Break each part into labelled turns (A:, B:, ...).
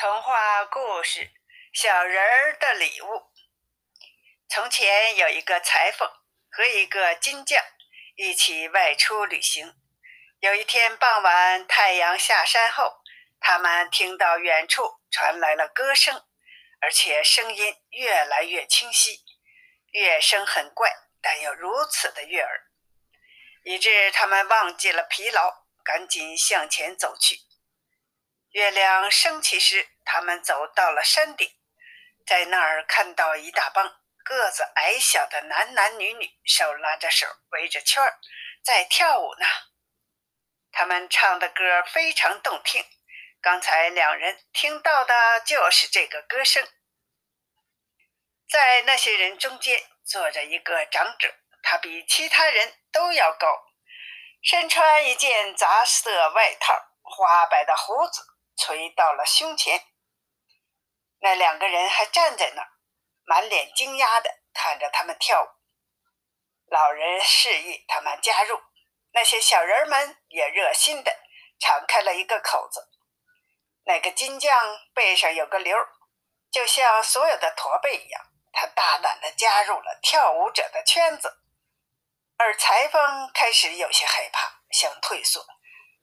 A: 童话故事《小人儿的礼物》。从前有一个裁缝和一个金匠一起外出旅行。有一天傍晚，太阳下山后，他们听到远处传来了歌声，而且声音越来越清晰，乐声很怪，但又如此的悦耳，以致他们忘记了疲劳，赶紧向前走去。月亮升起时，他们走到了山顶，在那儿看到一大帮个子矮小的男男女女，手拉着手，围着圈儿，在跳舞呢。他们唱的歌非常动听，刚才两人听到的就是这个歌声。在那些人中间坐着一个长者，他比其他人都要高，身穿一件杂色外套，花白的胡子。垂到了胸前，那两个人还站在那儿，满脸惊讶的看着他们跳舞。老人示意他们加入，那些小人们也热心的敞开了一个口子。那个金匠背上有个瘤，就像所有的驼背一样，他大胆的加入了跳舞者的圈子。而裁缝开始有些害怕，想退缩。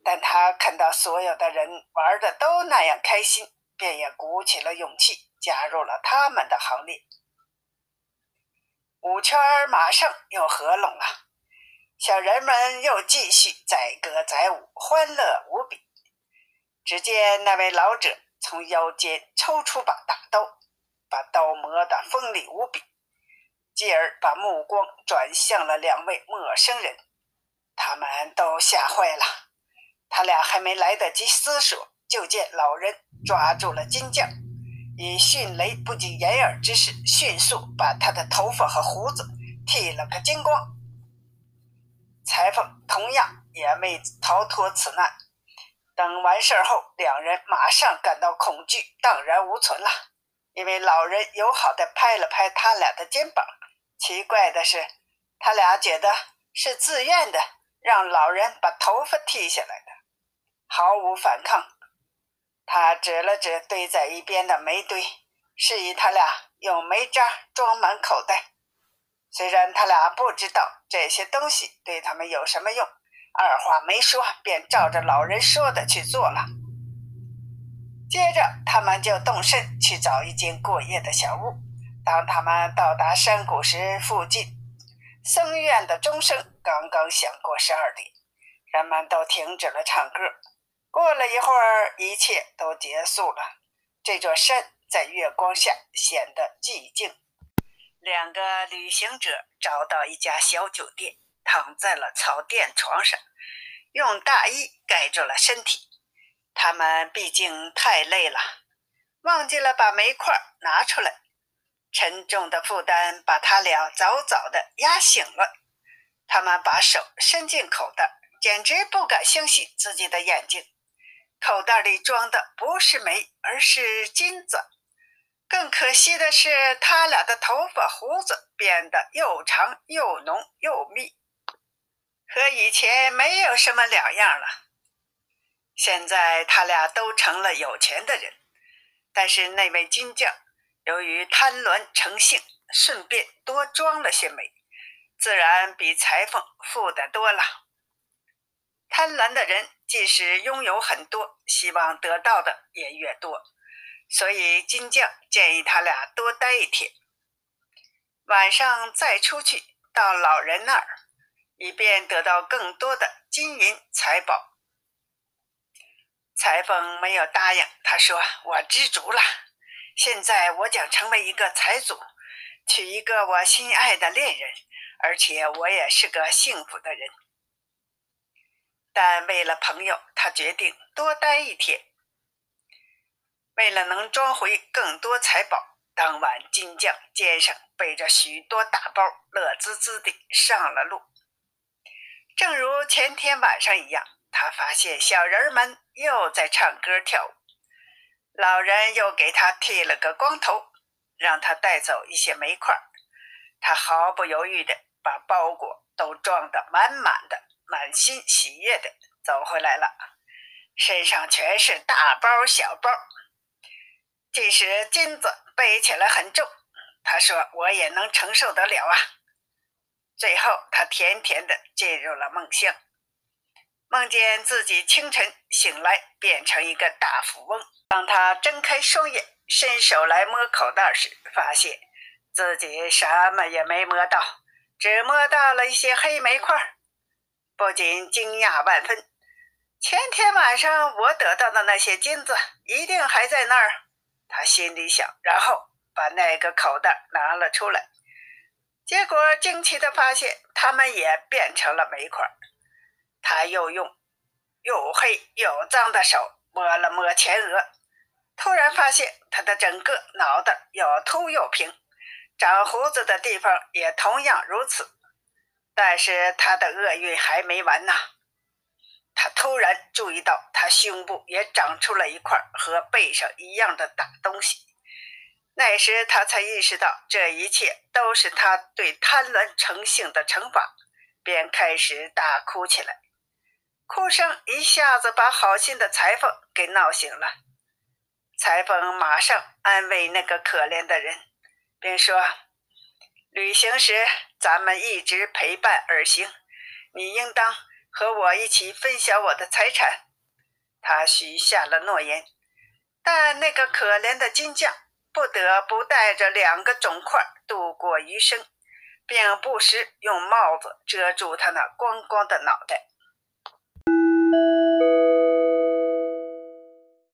A: 但他看到所有的人玩的都那样开心，便也鼓起了勇气，加入了他们的行列。舞圈马上又合拢了，小人们又继续载歌载舞，欢乐无比。只见那位老者从腰间抽出把大刀，把刀磨得锋利无比，继而把目光转向了两位陌生人，他们都吓坏了。他俩还没来得及思索，就见老人抓住了金匠，以迅雷不及掩耳之势，迅速把他的头发和胡子剃了个精光。裁缝同样也没逃脱此难。等完事后，两人马上感到恐惧荡然无存了，因为老人友好地拍了拍他俩的肩膀。奇怪的是，他俩觉得是自愿的，让老人把头发剃下来的。毫无反抗，他指了指堆在一边的煤堆，示意他俩用煤渣装满口袋。虽然他俩不知道这些东西对他们有什么用，二话没说便照着老人说的去做了。接着，他们就动身去找一间过夜的小屋。当他们到达山谷时，附近僧院的钟声刚刚响过十二点，人们都停止了唱歌。过了一会儿，一切都结束了。这座山在月光下显得寂静。两个旅行者找到一家小酒店，躺在了草垫床上，用大衣盖住了身体。他们毕竟太累了，忘记了把煤块拿出来。沉重的负担把他俩早早的压醒了。他们把手伸进口袋，简直不敢相信自己的眼睛。口袋里装的不是煤，而是金子。更可惜的是，他俩的头发胡子变得又长又浓又密，和以前没有什么两样了。现在他俩都成了有钱的人，但是那位金匠由于贪婪成性，顺便多装了些煤，自然比裁缝富得多了。贪婪的人即使拥有很多，希望得到的也越多，所以金匠建议他俩多待一天，晚上再出去到老人那儿，以便得到更多的金银财宝。裁缝没有答应，他说：“我知足了，现在我将成为一个财主，娶一个我心爱的恋人，而且我也是个幸福的人。”但为了朋友，他决定多待一天。为了能装回更多财宝，当晚金匠肩上背着许多大包，乐滋滋地上了路。正如前天晚上一样，他发现小人们又在唱歌跳舞。老人又给他剃了个光头，让他带走一些煤块。他毫不犹豫地把包裹都装得满满的。满心喜悦的走回来了，身上全是大包小包。即使金子背起来很重，他说我也能承受得了啊。最后，他甜甜的进入了梦乡，梦见自己清晨醒来变成一个大富翁。当他睁开双眼，伸手来摸口袋时，发现自己什么也没摸到，只摸到了一些黑煤块，不仅惊讶万分。前天晚上我得到的那些金子一定还在那儿，他心里想，然后把那个口袋拿了出来。结果惊奇的发现，它们也变成了煤块。他又用又黑又脏的手摸了摸前额，突然发现他的整个脑袋又秃又平，长胡子的地方也同样如此。但是他的厄运还没完呢。他突然注意到，他胸部也长出了一块和背上一样的大东西。那时他才意识到，这一切都是他对贪婪成性的惩罚，便开始大哭起来。哭声一下子把好心的裁缝给闹醒了。裁缝马上安慰那个可怜的人，并说：“旅行时咱们一直陪伴而行，你应当和我一起分享我的财产。”他许下了诺言，但那个可怜的金匠。不得不带着两个肿块度过余生，并不时用帽子遮住他那光光的脑袋。